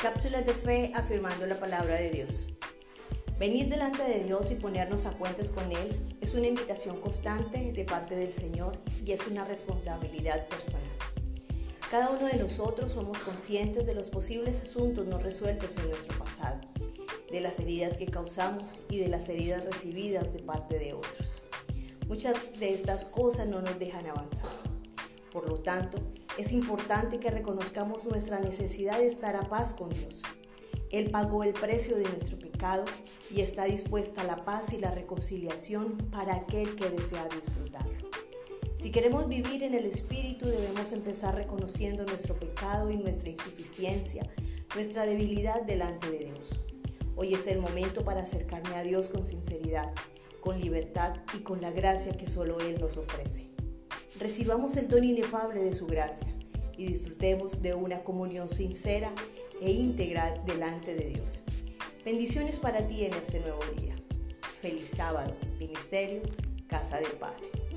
Cápsulas de fe afirmando la palabra de Dios. Venir delante de Dios y ponernos a cuentas con Él es una invitación constante de parte del Señor y es una responsabilidad personal. Cada uno de nosotros somos conscientes de los posibles asuntos no resueltos en nuestro pasado, de las heridas que causamos y de las heridas recibidas de parte de otros. Muchas de estas cosas no nos dejan avanzar. Por lo tanto, es importante que reconozcamos nuestra necesidad de estar a paz con Dios. Él pagó el precio de nuestro pecado y está dispuesta a la paz y la reconciliación para aquel que desea disfrutarlo. Si queremos vivir en el Espíritu debemos empezar reconociendo nuestro pecado y nuestra insuficiencia, nuestra debilidad delante de Dios. Hoy es el momento para acercarme a Dios con sinceridad, con libertad y con la gracia que solo Él nos ofrece recibamos el don inefable de su gracia y disfrutemos de una comunión sincera e integral delante de Dios. Bendiciones para ti en este nuevo día. Feliz sábado, Ministerio, Casa del Padre.